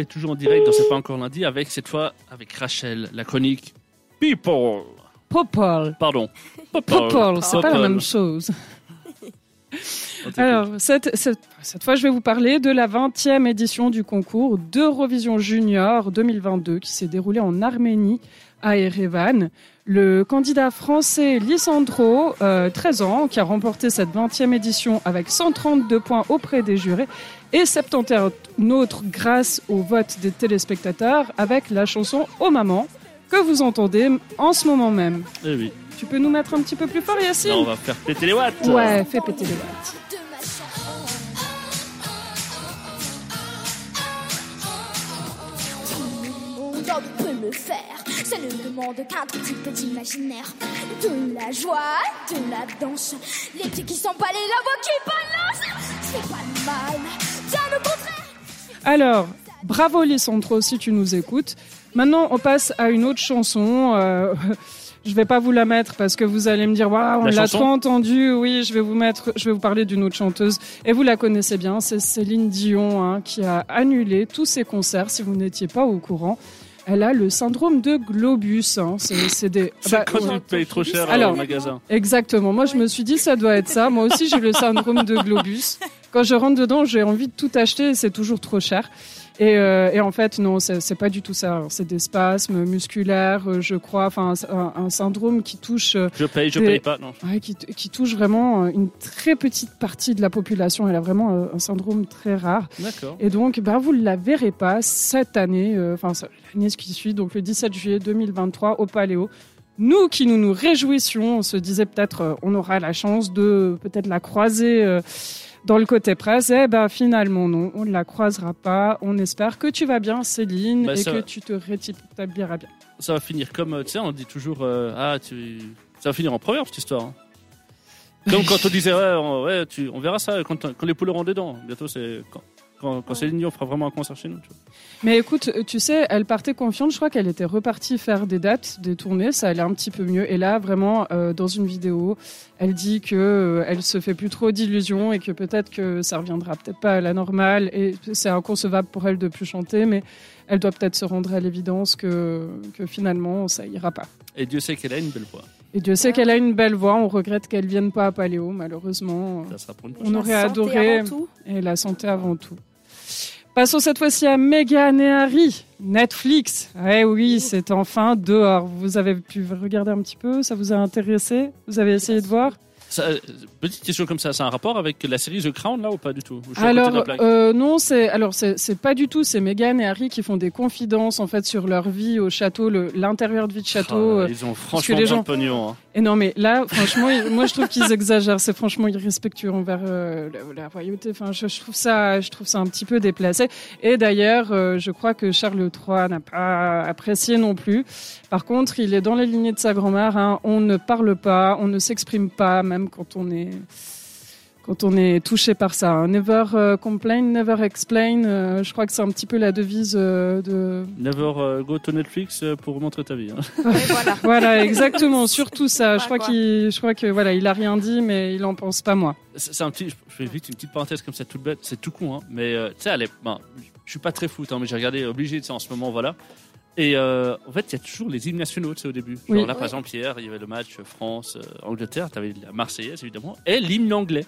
est toujours en direct dans C'est pas encore lundi avec cette fois avec Rachel, la chronique People. Popol. Pardon. Popol, c'est pas la même chose. Alors, cette, cette, cette fois, je vais vous parler de la 20e édition du concours d'Eurovision Junior 2022 qui s'est déroulé en Arménie, à Erevan. Le candidat français Lisandro, euh, 13 ans, qui a remporté cette 20e édition avec 132 points auprès des jurés et 71 autres grâce au vote des téléspectateurs avec la chanson Oh Maman que vous entendez en ce moment même. Eh oui. Tu peux nous mettre un petit peu plus fort, Yacine? Là, on va faire péter les watts. Ouais, fais péter les watts. de ma chanson. Tout le monde peut le faire. Ça ne demande qu'un tout petit peu d'imaginaire. De la joie, de la danse. Les pieds qui s'emballent et la voix qui balance. C'est pas mal. Bien au contraire. Alors, bravo Lissandro si tu nous écoutes. Maintenant, on passe à une autre chanson. Euh, je vais pas vous la mettre parce que vous allez me dire waouh, on La trop entendue. Oui, je vais vous mettre, je vais vous parler d'une autre chanteuse et vous la connaissez bien. C'est Céline Dion hein, qui a annulé tous ses concerts. Si vous n'étiez pas au courant, elle a le syndrome de Globus. hein. C'est des. C'est bah, quand ouais. tu payes trop cher Alors- au magasin. Exactement. Moi, je me suis dit, ça doit être ça. Moi aussi, j'ai le syndrome de Globus. Quand je rentre dedans, j'ai envie de tout acheter et c'est toujours trop cher. Et, euh, et en fait, non, c'est pas du tout ça. C'est des spasmes musculaires, euh, je crois. Enfin, un, syndrome qui touche, euh, Je paye, je Des- paye pas. Non. ouais, qui, qui touche vraiment euh, une très petite partie de la population. Elle a vraiment euh, un syndrome très rare. D'accord. Et donc, bah, vous ne la verrez pas cette année, euh, enfin ça- l'année qui suit, donc le 17 juillet 2023 au Paléo. Nous qui nous nous réjouissions, on se disait peut-être euh, on aura la chance de peut-être la croiser euh, dans le côté presse. Eh ben finalement non, on ne la croisera pas. On espère que tu vas bien Céline Bah, et que va. tu te rétabliras bien. Ça va finir comme, euh, tu sais, on dit toujours, euh, ah, tu... ça va finir en première cette histoire. hein. Comme quand on disait, ouais, on, ouais, tu, on verra ça quand, quand les poules auront des dents. Bientôt, c'est quand, quand, quand Céline Dion fera vraiment un concert chez nous. tu vois. Mais écoute, tu sais, elle partait confiante. Je crois qu'elle était repartie faire des dates, des tournées. Ça allait un petit peu mieux. Et là, vraiment, euh, dans une vidéo, elle dit que euh, elle se fait plus trop d'illusions et que peut-être que ça reviendra peut-être pas à la normale. Et c'est inconcevable pour elle de plus chanter, mais elle doit peut-être se rendre à l'évidence que, que finalement, ça ira pas. Et Dieu sait qu'elle a une belle voix. Et Dieu sait qu'elle a une belle voix. On regrette qu'elle vienne pas à Paléo, malheureusement. Ça sera pour une On aurait La santé adoré. avant tout. Et la santé avant tout. Passons cette fois-ci à Meghan et Harry. Netflix. Eh oui, c'est enfin dehors. Vous avez pu regarder un petit peu Ça vous a intéressé? Vous avez essayé de voir? Ça, euh, petite question comme ça, c'est un rapport avec la série The Crown là ou pas du tout? Alors euh, non, c'est alors c'est pas du tout. C'est Meghan et Harry qui font des confidences en fait sur leur vie au château, l'intérieur de vie de château. Oh euh, ils ont franchement les gens- de pognon. hein. Et non, mais là, franchement, moi, je trouve qu'ils exagèrent. C'est franchement irrespectueux envers euh, la, royauté. Enfin, je, trouve ça, je trouve ça un petit peu déplacé. Et d'ailleurs, euh, je crois que Charles III n'a pas apprécié non plus. Par contre, il est dans la lignée de sa grand-mère. hein. On ne parle pas, on ne s'exprime pas, même quand on est quand on est touché par ça. hein. Never euh, complain, never explain. Euh, je crois que c'est un petit peu la devise euh, de Never go to Netflix pour montrer ta vie. hein. Voilà. Voilà, exactement, surtout ça. Je crois qu'il, je crois que voilà, il a rien dit, mais il en pense pas moi. C'est un petit, je fais vite une petite parenthèse comme ça toute bête, c'est tout con, hein, mais tu sais, est- ben, je suis pas très foot, hein, mais j'ai regardé obligé, en ce moment, voilà. Et euh, en fait, il y a toujours les hymnes nationaux, tu sais, au début. Genre Oui. là, par exemple, hier, il y avait le match France-Angleterre, tu avais la Marseillaise, évidemment, et l'hymne anglais.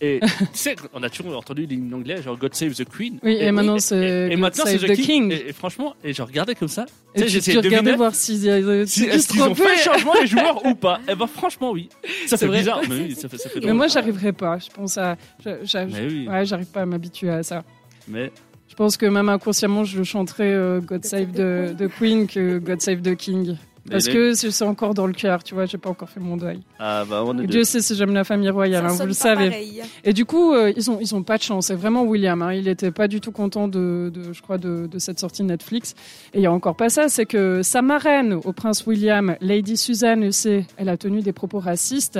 Et tu sais, on a toujours entendu l'hymne anglais, genre God Save the Queen. Oui, et, maintenant c'est et, et maintenant, Save The, the King. Et, et franchement, et je regardais comme ça. Et tu j'essayais de regardais deviner voir s'il y a si, si est-ce qu'ils ont fait le changement les joueurs ou pas. Eh ben, franchement, oui. Ça C'est fait vrai. bizarre, mais oui, ça fait, ça fait Mais drôle. moi, j'arriverai pas. Je pense à, je- j'a- Mais oui, ouais, j'arrive pas à m'habituer à ça. mais Je pense que même inconsciemment, je chanterai euh, God Save the, the Queen que God Save the King. Parce que c'est encore dans le cœur, tu vois, j'ai pas encore fait mon deuil. Ah, bah, on est Et. Dieu sait si j'aime la famille royale, hein, vous le savez. pareil. Et du coup, euh, ils ont ils ont pas de chance. C'est vraiment William. Hein. Il était pas du tout content de, de je crois de, de cette sortie Netflix. Et il y a encore pas ça, c'est que sa marraine au prince William, Lady Suzanne, elle a tenu des propos racistes.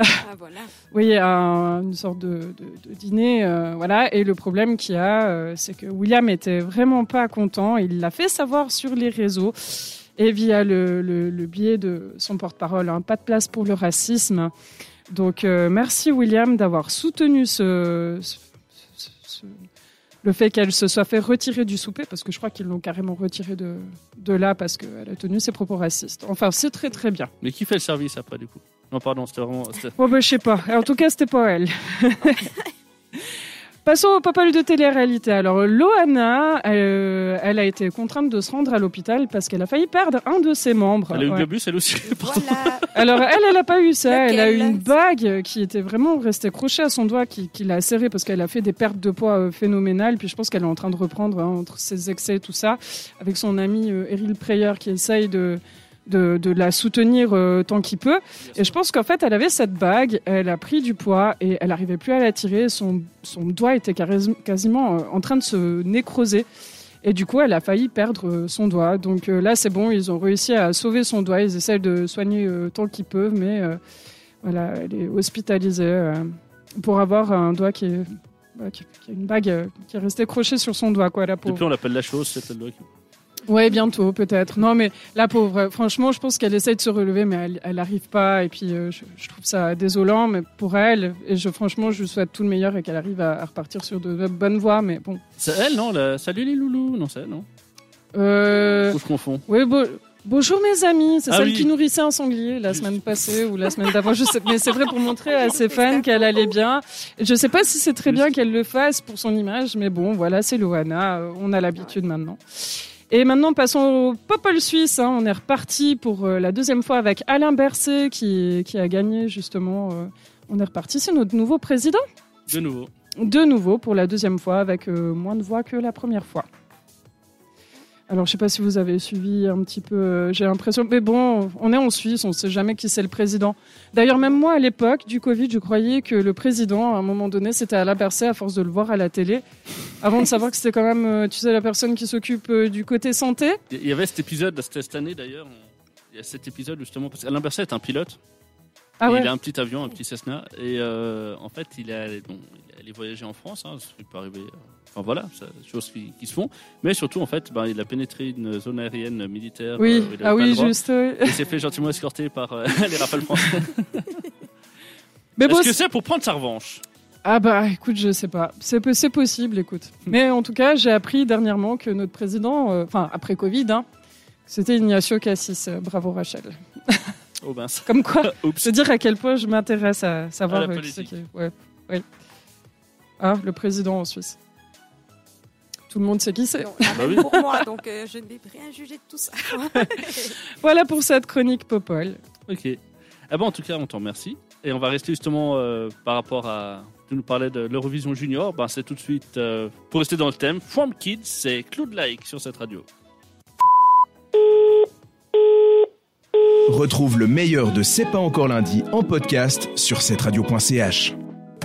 Ah, voilà. Oui, à un- une sorte de, de- de dîner, euh, voilà. Et le problème qu'il y a, euh, c'est que William était vraiment pas content. Il l'a fait savoir sur les réseaux et via le, le- le biais de son porte-parole. hein. Pas de place pour le racisme. Donc, euh, merci William d'avoir soutenu ce, ce- ce- ce- le fait qu'elle se soit fait retirer du souper, parce que je crois qu'ils l'ont carrément retirée de, de là parce qu'elle a tenu ses propos racistes. Enfin, c'est très très bien. Mais qui fait le service après, du coup? Non, pardon, c'était vraiment. Bon, ben, je sais pas. En tout cas, c'était pas elle. Passons au popol de télé-réalité. Alors, Loana, euh, elle a été contrainte de se rendre à l'hôpital parce qu'elle a failli perdre un de ses membres. Elle a eu le Ouais. globus, elle aussi. Voilà. Alors, elle, elle a pas eu ça. Elle a eu une bague qui était vraiment restée accrochée à son doigt, qui, qui l'a serrée parce qu'elle a fait des pertes de poids euh, phénoménales. Puis je pense qu'elle est en train de reprendre hein, entre ses excès et tout ça, avec son ami euh, Eril Preyer qui essaye de, de, de la soutenir euh, tant qu'il peut. Et je pense qu'en fait, elle avait cette bague, elle a pris du poids et elle n'arrivait plus à la tirer. Son, son doigt était quasiment euh, en train de se nécroser. Et du coup, elle a failli perdre euh, son doigt. Donc là, c'est bon, ils ont réussi à sauver son doigt. Ils essaient de soigner tant qu'ils peuvent, mais voilà, elle est hospitalisée pour avoir un doigt qui est. bah, qui, qui a une bague qui est restée crochée sur son doigt, quoi, la. Depuis, on l'appelle la chose, c'est le doigt qui- Ouais, bientôt, peut-être. Non, mais la pauvre, franchement, je pense qu'elle essaie de se relever, mais elle, elle arrive pas. Et puis, euh, je, je trouve ça désolant, mais pour elle, et je, franchement, je lui souhaite tout le meilleur et qu'elle arrive à, à repartir sur de, bonnes voies. Mais bon. C'est elle, non la... Salut les loulous Non, c'est elle, non Euh, Ou je confonds oui, bon. Bonjour mes amis, c'est Ah celle oui. qui nourrissait un sanglier la semaine passée ou la semaine d'avant. Je sais, mais c'est vrai pour montrer à ses fans qu'elle allait bien. Je sais pas si c'est très bien qu'elle le fasse pour son image, mais bon, voilà, c'est Loana, euh, on a l'habitude maintenant. Et maintenant, passons au Popol Suisse. hein. On est reparti pour euh, la deuxième fois avec Alain Berset qui, qui a gagné justement. euh, on est reparti, c'est notre nouveau président. De nouveau. De nouveau pour la deuxième fois avec euh, moins de voix que la première fois. Alors, je sais pas si vous avez suivi un petit peu. euh, J'ai l'impression, mais bon, on est en Suisse, on sait jamais qui c'est le président. D'ailleurs, même moi, à l'époque du Covid, je croyais que le président, à un moment donné, c'était Alain Berset à force de le voir à la télé, avant de savoir que c'était quand même, euh, tu sais, la personne qui s'occupe euh, du côté santé. Il y avait cet épisode, c'était cette année d'ailleurs. Il y a cet épisode justement, parce qu'Alain Berset est un pilote. Ah ouais. Il a un petit avion, un petit Cessna. Et euh, en fait, il a, bon, il est allé voyager en France. Hein, ça peut arriver. Enfin voilà, choses qui, qui se font. Mais surtout, en fait, ben, il a pénétré une zone aérienne militaire. Oui, euh, ah oui, juste. oui. Il s'est fait gentiment escorter par euh, les rafales français. Mais bon, Est-ce que c'est pour prendre sa revanche? Ah bah écoute, je sais pas. C'est po- c'est possible, écoute. Mais en tout cas, j'ai appris dernièrement que notre président, euh, enfin après Covid, hein, c'était Ignacio Cassis. Bravo Rachel. Oh mince. Comme quoi, se dire à quel point je m'intéresse à savoir À la qui politique. Ouais. Ah, le président en Suisse. Tout le monde sait qui c'est. Bah oui. pour moi, donc euh, je ne vais rien juger de tout ça. Voilà pour cette chronique Popol. Ok. Ah bon, en tout cas, on t'en remercie. Et on va rester justement euh, par rapport à. Tu nous parlais de l'Eurovision Junior. Ben, c'est tout de suite, euh, pour rester dans le thème, From Kids, c'est Claude Like sur cette radio. Retrouve le meilleur de C'est pas encore lundi en podcast sur cette radio.ch.